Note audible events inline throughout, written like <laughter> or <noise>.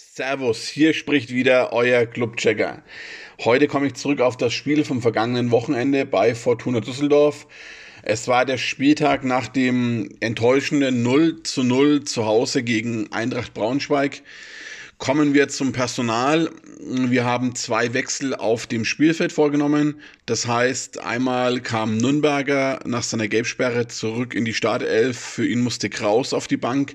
Servus, hier spricht wieder euer Clubchecker. Heute komme ich zurück auf das Spiel vom vergangenen Wochenende bei Fortuna Düsseldorf. Es war der Spieltag nach dem enttäuschenden 0 zu 0 zu Hause gegen Eintracht Braunschweig. Kommen wir zum Personal. Wir haben zwei Wechsel auf dem Spielfeld vorgenommen. Das heißt, einmal kam Nürnberger nach seiner Gelbsperre zurück in die Startelf. Für ihn musste Kraus auf die Bank.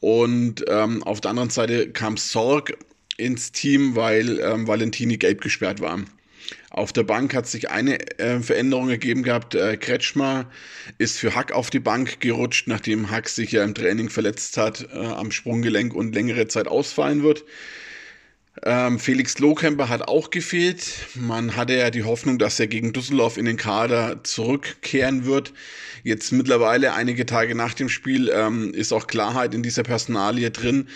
Und ähm, auf der anderen Seite kam Sorg ins Team, weil ähm, Valentini gelb gesperrt war. Auf der Bank hat sich eine äh, Veränderung ergeben gehabt. Äh, Kretschmer ist für Hack auf die Bank gerutscht, nachdem Hack sich ja im Training verletzt hat äh, am Sprunggelenk und längere Zeit ausfallen wird. Ähm, Felix Lohkemper hat auch gefehlt. Man hatte ja die Hoffnung, dass er gegen Düsseldorf in den Kader zurückkehren wird. Jetzt mittlerweile, einige Tage nach dem Spiel, ähm, ist auch Klarheit in dieser Personalie drin.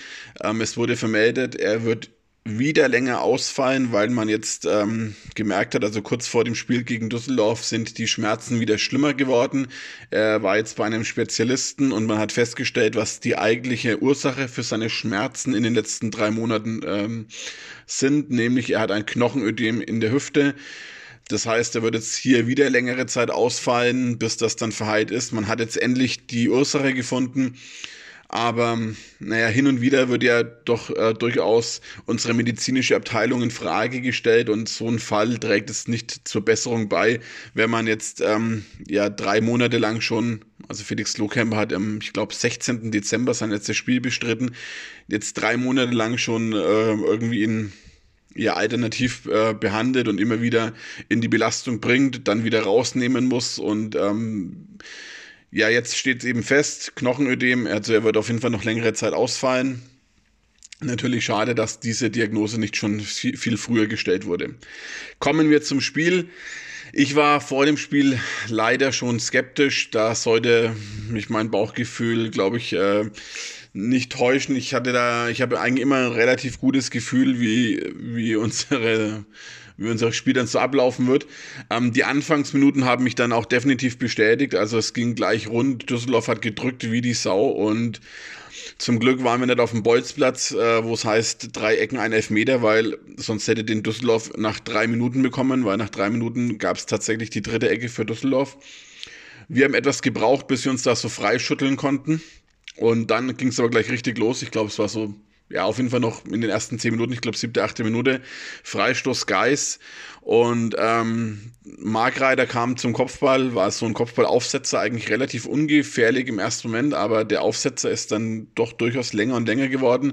Ähm, es wurde vermeldet, er wird wieder länger ausfallen, weil man jetzt ähm, gemerkt hat, also kurz vor dem Spiel gegen Düsseldorf sind die Schmerzen wieder schlimmer geworden. Er war jetzt bei einem Spezialisten und man hat festgestellt, was die eigentliche Ursache für seine Schmerzen in den letzten drei Monaten ähm, sind, nämlich er hat ein Knochenödem in der Hüfte. Das heißt, er wird jetzt hier wieder längere Zeit ausfallen, bis das dann verheilt ist. Man hat jetzt endlich die Ursache gefunden. Aber naja, hin und wieder wird ja doch äh, durchaus unsere medizinische Abteilung in Frage gestellt und so ein Fall trägt es nicht zur Besserung bei, wenn man jetzt ähm, ja drei Monate lang schon, also Felix Lohkemper hat am, ich glaube, 16. Dezember sein letztes Spiel bestritten, jetzt drei Monate lang schon äh, irgendwie in ja alternativ äh, behandelt und immer wieder in die Belastung bringt, dann wieder rausnehmen muss und ähm, ja, jetzt steht es eben fest, Knochenödem, also er wird auf jeden Fall noch längere Zeit ausfallen. Natürlich schade, dass diese Diagnose nicht schon viel früher gestellt wurde. Kommen wir zum Spiel. Ich war vor dem Spiel leider schon skeptisch. Da sollte mich mein Bauchgefühl, glaube ich, äh, nicht täuschen. Ich hatte da, ich habe eigentlich immer ein relativ gutes Gefühl, wie, wie unsere wie unser Spiel dann so ablaufen wird. Ähm, die Anfangsminuten haben mich dann auch definitiv bestätigt. Also es ging gleich rund. Düsseldorf hat gedrückt wie die Sau und zum Glück waren wir nicht auf dem Bolzplatz, äh, wo es heißt drei Ecken, ein Elfmeter, weil sonst hätte den Düsseldorf nach drei Minuten bekommen, weil nach drei Minuten gab es tatsächlich die dritte Ecke für Düsseldorf. Wir haben etwas gebraucht, bis wir uns da so freischütteln konnten. Und dann ging es aber gleich richtig los. Ich glaube, es war so ja, auf jeden Fall noch in den ersten zehn Minuten, ich glaube siebte, achte Minute, Freistoß Geis. Und ähm, Markreiter kam zum Kopfball, war so ein Kopfballaufsetzer, eigentlich relativ ungefährlich im ersten Moment, aber der Aufsetzer ist dann doch durchaus länger und länger geworden.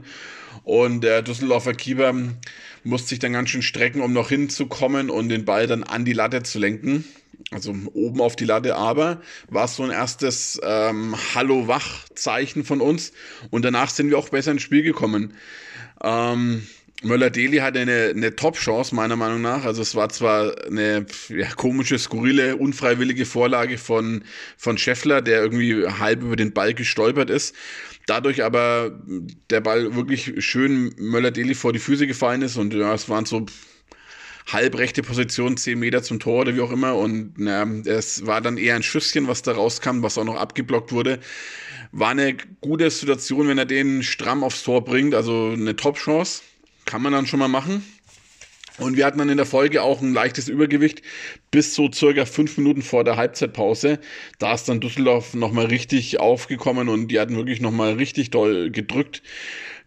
Und der Düsseldorfer Keeper musste sich dann ganz schön strecken, um noch hinzukommen und den Ball dann an die Latte zu lenken also oben auf die Latte, aber war so ein erstes ähm, Hallo-Wach-Zeichen von uns und danach sind wir auch besser ins Spiel gekommen. Ähm, Möller-Deli hatte eine, eine Top-Chance, meiner Meinung nach. Also es war zwar eine ja, komische, skurrile, unfreiwillige Vorlage von, von Scheffler, der irgendwie halb über den Ball gestolpert ist. Dadurch aber der Ball wirklich schön Möller-Deli vor die Füße gefallen ist und ja, es waren so halbrechte Position, 10 Meter zum Tor oder wie auch immer. Und na, es war dann eher ein Schüsschen, was da rauskam, was auch noch abgeblockt wurde. War eine gute Situation, wenn er den stramm aufs Tor bringt. Also eine Top-Chance. Kann man dann schon mal machen. Und wir hatten dann in der Folge auch ein leichtes Übergewicht bis so circa fünf Minuten vor der Halbzeitpause. Da ist dann Düsseldorf nochmal richtig aufgekommen und die hatten wirklich nochmal richtig doll gedrückt.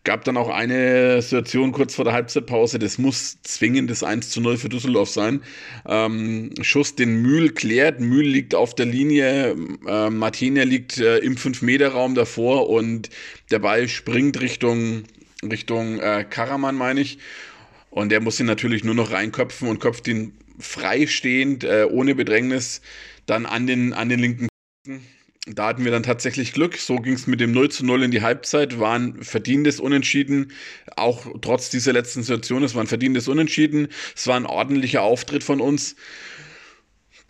Gab dann auch eine Situation kurz vor der Halbzeitpause, das muss zwingend das 1 zu 0 für Düsseldorf sein. Ähm, Schuss den Mühl klärt, Mühl liegt auf der Linie, äh, Martinia liegt äh, im 5-Meter-Raum davor und der Ball springt Richtung, Richtung äh, Karaman, meine ich. Und der muss ihn natürlich nur noch reinköpfen und köpft ihn freistehend, äh, ohne Bedrängnis, dann an den, an den linken da hatten wir dann tatsächlich Glück. So ging es mit dem 0 zu 0 in die Halbzeit. War ein verdientes Unentschieden. Auch trotz dieser letzten Situation. Es war ein verdientes Unentschieden. Es war ein ordentlicher Auftritt von uns.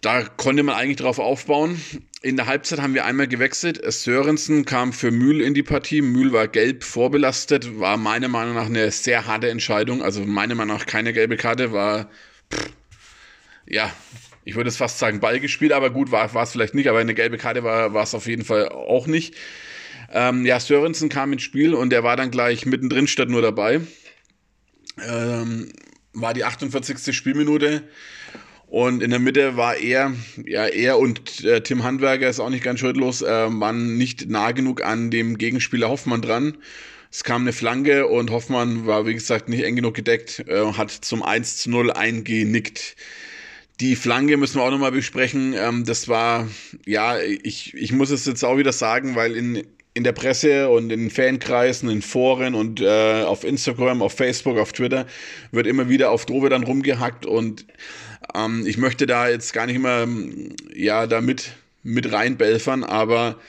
Da konnte man eigentlich drauf aufbauen. In der Halbzeit haben wir einmal gewechselt. Sörensen kam für Mühl in die Partie. Mühl war gelb vorbelastet. War meiner Meinung nach eine sehr harte Entscheidung. Also meiner Meinung nach keine gelbe Karte. War, pff, ja, ich würde es fast sagen, Ball gespielt, aber gut, war, war es vielleicht nicht, aber eine gelbe Karte war, war es auf jeden Fall auch nicht. Ähm, ja, Sörensen kam ins Spiel und der war dann gleich mittendrin statt nur dabei. Ähm, war die 48. Spielminute. Und in der Mitte war er, ja, er und äh, Tim Handwerker ist auch nicht ganz schuldlos, äh, waren nicht nah genug an dem Gegenspieler Hoffmann dran. Es kam eine Flanke und Hoffmann war, wie gesagt, nicht eng genug gedeckt, äh, hat zum 1 zu 0 eingenickt. Die Flanke müssen wir auch nochmal besprechen. Ähm, das war, ja, ich, ich muss es jetzt auch wieder sagen, weil in, in der Presse und in Fankreisen, in Foren und äh, auf Instagram, auf Facebook, auf Twitter wird immer wieder auf Drobe dann rumgehackt und ähm, ich möchte da jetzt gar nicht immer ja damit mit reinbelfern, aber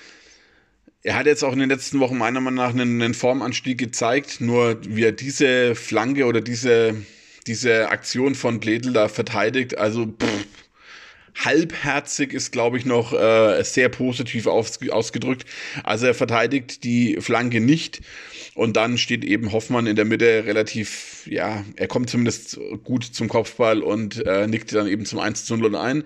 er hat jetzt auch in den letzten Wochen meiner Meinung nach einen, einen Formanstieg gezeigt, nur wie er diese Flanke oder diese diese Aktion von Bledel da verteidigt. Also pff, halbherzig ist, glaube ich, noch äh, sehr positiv aus, ausgedrückt. Also er verteidigt die Flanke nicht und dann steht eben Hoffmann in der Mitte relativ, ja, er kommt zumindest gut zum Kopfball und äh, nickt dann eben zum 1 zu 0 ein.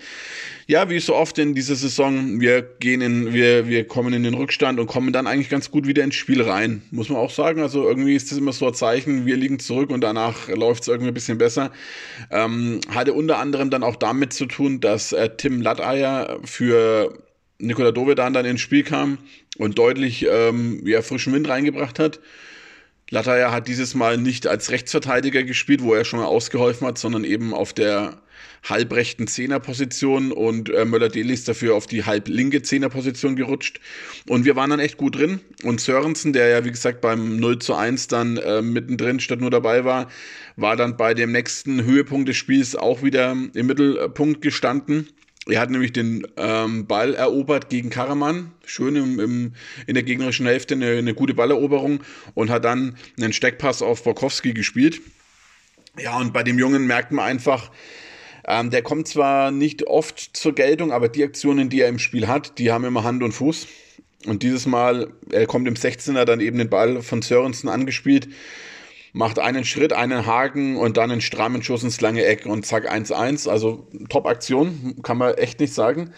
Ja, wie so oft in dieser Saison, wir gehen in, wir, wir kommen in den Rückstand und kommen dann eigentlich ganz gut wieder ins Spiel rein. Muss man auch sagen. Also irgendwie ist das immer so ein Zeichen, wir liegen zurück und danach läuft es irgendwie ein bisschen besser. Ähm, hatte unter anderem dann auch damit zu tun, dass äh, Tim Latteier für Nikola Dovedan dann ins Spiel kam und deutlich ähm, ja, frischen Wind reingebracht hat. Lataya hat dieses Mal nicht als Rechtsverteidiger gespielt, wo er schon mal ausgeholfen hat, sondern eben auf der halbrechten Zehnerposition und äh, Möller-Deli ist dafür auf die halblinke Zehnerposition gerutscht. Und wir waren dann echt gut drin. Und Sörensen, der ja wie gesagt beim 0 zu 1 dann äh, mittendrin statt nur dabei war, war dann bei dem nächsten Höhepunkt des Spiels auch wieder im Mittelpunkt gestanden. Er hat nämlich den ähm, Ball erobert gegen Karaman, schön im, im, in der gegnerischen Hälfte eine, eine gute Balleroberung und hat dann einen Steckpass auf Borkowski gespielt. Ja, und bei dem Jungen merkt man einfach, ähm, der kommt zwar nicht oft zur Geltung, aber die Aktionen, die er im Spiel hat, die haben immer Hand und Fuß. Und dieses Mal, er kommt im 16er dann eben den Ball von Sörensen angespielt macht einen Schritt, einen Haken und dann einen strammen Schuss ins lange Eck und zack 1-1. Also Top-Aktion, kann man echt nicht sagen.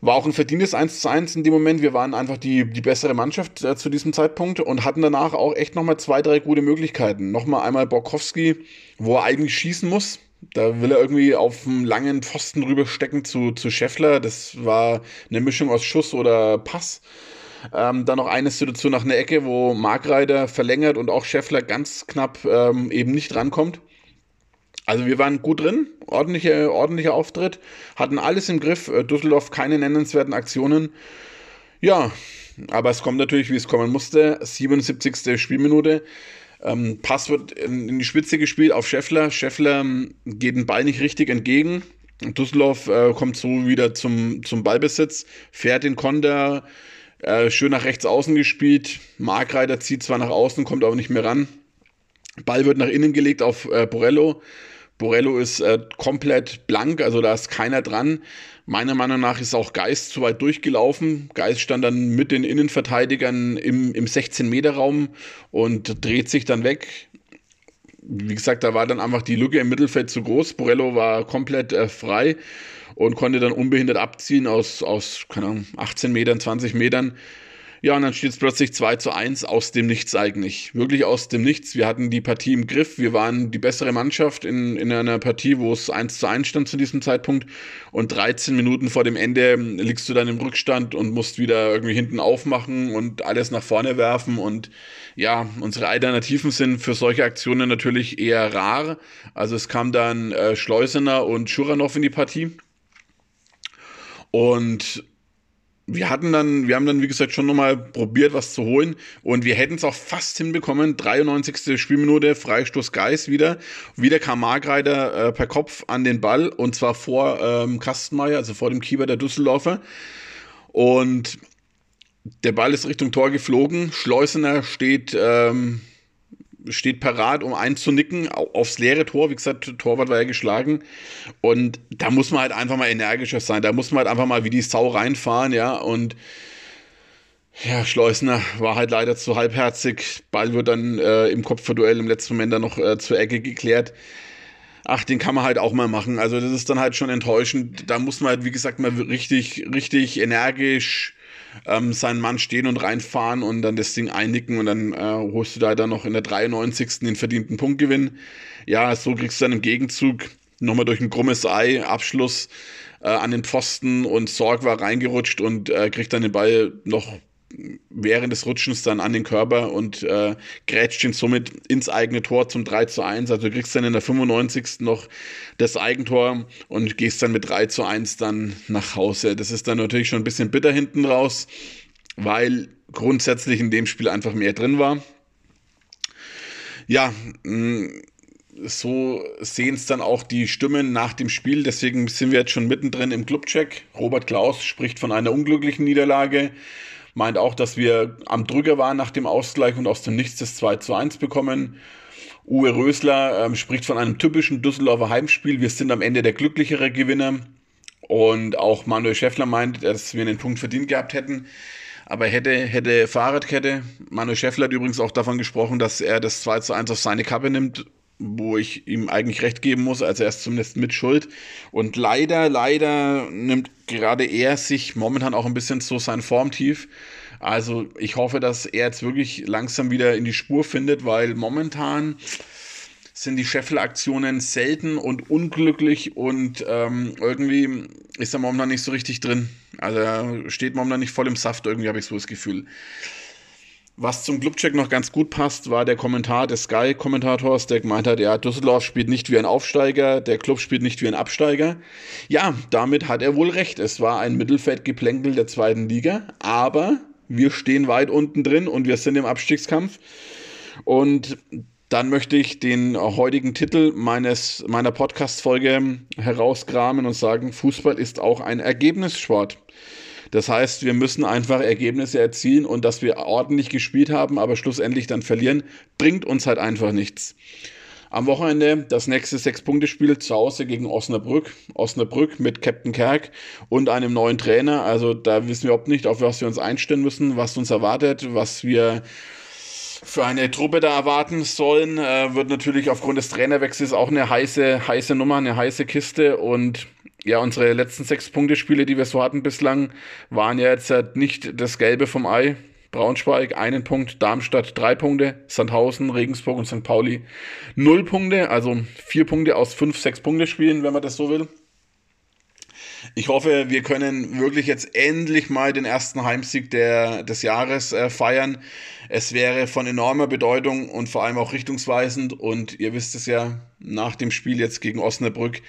War auch ein verdientes 1 zu 1 in dem Moment. Wir waren einfach die, die bessere Mannschaft äh, zu diesem Zeitpunkt und hatten danach auch echt nochmal zwei, drei gute Möglichkeiten. Nochmal einmal Borkowski, wo er eigentlich schießen muss. Da will er irgendwie auf einen langen Pfosten rüberstecken zu, zu Scheffler. Das war eine Mischung aus Schuss oder Pass. Ähm, dann noch eine Situation nach einer Ecke, wo Markreiter verlängert und auch Scheffler ganz knapp ähm, eben nicht rankommt. Also wir waren gut drin, ordentlicher, ordentlicher Auftritt, hatten alles im Griff, äh, Düsseldorf keine nennenswerten Aktionen. Ja, aber es kommt natürlich, wie es kommen musste. 77. Spielminute. Ähm, Pass wird in, in, die Spitze gespielt auf Scheffler. Scheffler ähm, geht den Ball nicht richtig entgegen. Düsseldorf äh, kommt so wieder zum, zum Ballbesitz, fährt den Konter äh, schön nach rechts außen gespielt. Markreiter zieht zwar nach außen, kommt aber nicht mehr ran. Ball wird nach innen gelegt auf äh, Borello. Borello ist äh, komplett blank, also da ist keiner dran. Meiner Meinung nach ist auch Geist zu weit durchgelaufen. Geist stand dann mit den Innenverteidigern im, im 16-Meter-Raum und dreht sich dann weg. Wie gesagt, da war dann einfach die Lücke im Mittelfeld zu groß. Borello war komplett äh, frei und konnte dann unbehindert abziehen aus, aus keine Ahnung, 18 Metern, 20 Metern. Ja, und dann steht es plötzlich 2 zu 1 aus dem Nichts eigentlich. Wirklich aus dem Nichts. Wir hatten die Partie im Griff. Wir waren die bessere Mannschaft in, in einer Partie, wo es 1 zu 1 stand zu diesem Zeitpunkt. Und 13 Minuten vor dem Ende liegst du dann im Rückstand und musst wieder irgendwie hinten aufmachen und alles nach vorne werfen. Und ja, unsere Alternativen sind für solche Aktionen natürlich eher rar. Also es kam dann äh, Schleusener und Schuranov in die Partie. Und wir hatten dann, wir haben dann, wie gesagt, schon nochmal probiert, was zu holen. Und wir hätten es auch fast hinbekommen. 93. Spielminute, Freistoß Geis wieder. Wieder kam Margreiter äh, per Kopf an den Ball. Und zwar vor ähm, Kastenmeier, also vor dem Keeper der Düsseldorfer. Und der Ball ist Richtung Tor geflogen. Schleusener steht ähm, steht parat, um einzunicken aufs leere Tor. Wie gesagt, Torwart war ja geschlagen. Und da muss man halt einfach mal energischer sein. Da muss man halt einfach mal wie die Sau reinfahren, ja. Und ja, Schleusner war halt leider zu halbherzig. Ball wird dann äh, im Kopfverduell im letzten Moment dann noch äh, zur Ecke geklärt. Ach, den kann man halt auch mal machen. Also das ist dann halt schon enttäuschend. Da muss man halt, wie gesagt, mal richtig, richtig energisch ähm, seinen Mann stehen und reinfahren und dann das Ding einnicken und dann äh, holst du da dann noch in der 93. den verdienten Punktgewinn. Ja, so kriegst du dann im Gegenzug nochmal durch ein krummes Ei Abschluss äh, an den Pfosten und Sorg war reingerutscht und äh, kriegt dann den Ball noch während des Rutschens dann an den Körper und äh, grätscht ihn somit ins eigene Tor zum 3 zu 1. Also du kriegst dann in der 95. noch das Eigentor und gehst dann mit 3 zu 1 dann nach Hause. Das ist dann natürlich schon ein bisschen bitter hinten raus, weil grundsätzlich in dem Spiel einfach mehr drin war. Ja, mh, so sehen es dann auch die Stimmen nach dem Spiel. Deswegen sind wir jetzt schon mittendrin im Clubcheck. Robert Klaus spricht von einer unglücklichen Niederlage meint auch, dass wir am Drücker waren nach dem Ausgleich und aus dem Nichts das 2 zu 1 bekommen. Uwe Rösler ähm, spricht von einem typischen Düsseldorfer Heimspiel. Wir sind am Ende der glücklichere Gewinner. Und auch Manuel Schäffler meint, dass wir einen Punkt verdient gehabt hätten. Aber hätte, hätte Fahrradkette. Manuel Schäffler hat übrigens auch davon gesprochen, dass er das 2 zu 1 auf seine Kappe nimmt wo ich ihm eigentlich recht geben muss, also er ist zumindest mit Schuld. Und leider, leider nimmt gerade er sich momentan auch ein bisschen so sein Formtief. Also ich hoffe, dass er jetzt wirklich langsam wieder in die Spur findet, weil momentan sind die Scheffel-Aktionen selten und unglücklich und ähm, irgendwie ist er momentan nicht so richtig drin. Also er steht momentan nicht voll im Saft, irgendwie habe ich so das Gefühl. Was zum Clubcheck noch ganz gut passt, war der Kommentar des Sky-Kommentators, der gemeint hat, ja, Düsseldorf spielt nicht wie ein Aufsteiger, der Club spielt nicht wie ein Absteiger. Ja, damit hat er wohl recht. Es war ein Mittelfeldgeplänkel der zweiten Liga, aber wir stehen weit unten drin und wir sind im Abstiegskampf. Und dann möchte ich den heutigen Titel meines, meiner Podcast-Folge herauskramen und sagen, Fußball ist auch ein Ergebnissport. Das heißt, wir müssen einfach Ergebnisse erzielen und dass wir ordentlich gespielt haben, aber schlussendlich dann verlieren, bringt uns halt einfach nichts. Am Wochenende das nächste Sechs-Punkte-Spiel zu Hause gegen Osnabrück. Osnabrück mit Captain Kerk und einem neuen Trainer. Also da wissen wir überhaupt nicht, auf was wir uns einstellen müssen, was uns erwartet, was wir für eine Truppe da erwarten sollen. Äh, wird natürlich aufgrund des Trainerwechsels auch eine heiße, heiße Nummer, eine heiße Kiste und ja, unsere letzten sechs Punktespiele, die wir so hatten bislang, waren ja jetzt halt nicht das Gelbe vom Ei. Braunschweig einen Punkt, Darmstadt drei Punkte, Sandhausen, Regensburg und St. Pauli null Punkte, also vier Punkte aus fünf, sechs Punkte spielen, wenn man das so will. Ich hoffe, wir können wirklich jetzt endlich mal den ersten Heimsieg der, des Jahres äh, feiern. Es wäre von enormer Bedeutung und vor allem auch richtungsweisend. Und ihr wisst es ja, nach dem Spiel jetzt gegen Osnabrück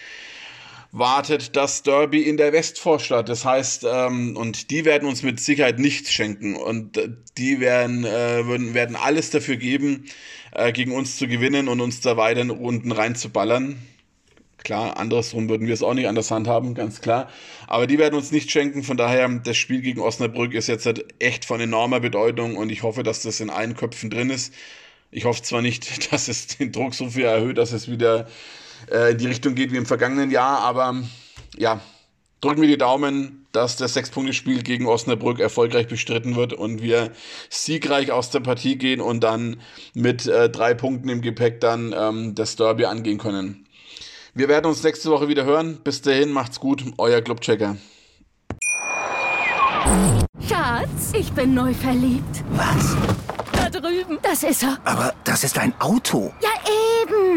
wartet das Derby in der Westvorstadt. Das heißt, ähm, und die werden uns mit Sicherheit nichts schenken. Und äh, die werden, äh, würden, werden alles dafür geben, äh, gegen uns zu gewinnen und uns da weiter in Runden reinzuballern. Klar, andersrum würden wir es auch nicht anders handhaben, ganz klar. Aber die werden uns nicht schenken. Von daher, das Spiel gegen Osnabrück ist jetzt halt echt von enormer Bedeutung und ich hoffe, dass das in allen Köpfen drin ist. Ich hoffe zwar nicht, <laughs> dass es den Druck so viel erhöht, dass es wieder äh, in die Richtung geht wie im vergangenen Jahr. Aber ja, drücken wir die Daumen, dass das Sechs-Punkte-Spiel gegen Osnabrück erfolgreich bestritten wird und wir siegreich aus der Partie gehen und dann mit äh, drei Punkten im Gepäck dann ähm, das Derby angehen können. Wir werden uns nächste Woche wieder hören. Bis dahin, macht's gut, euer Clubchecker. Schatz, ich bin neu verliebt. Was? Da drüben. Das ist er. Aber das ist ein Auto. Ja, eben.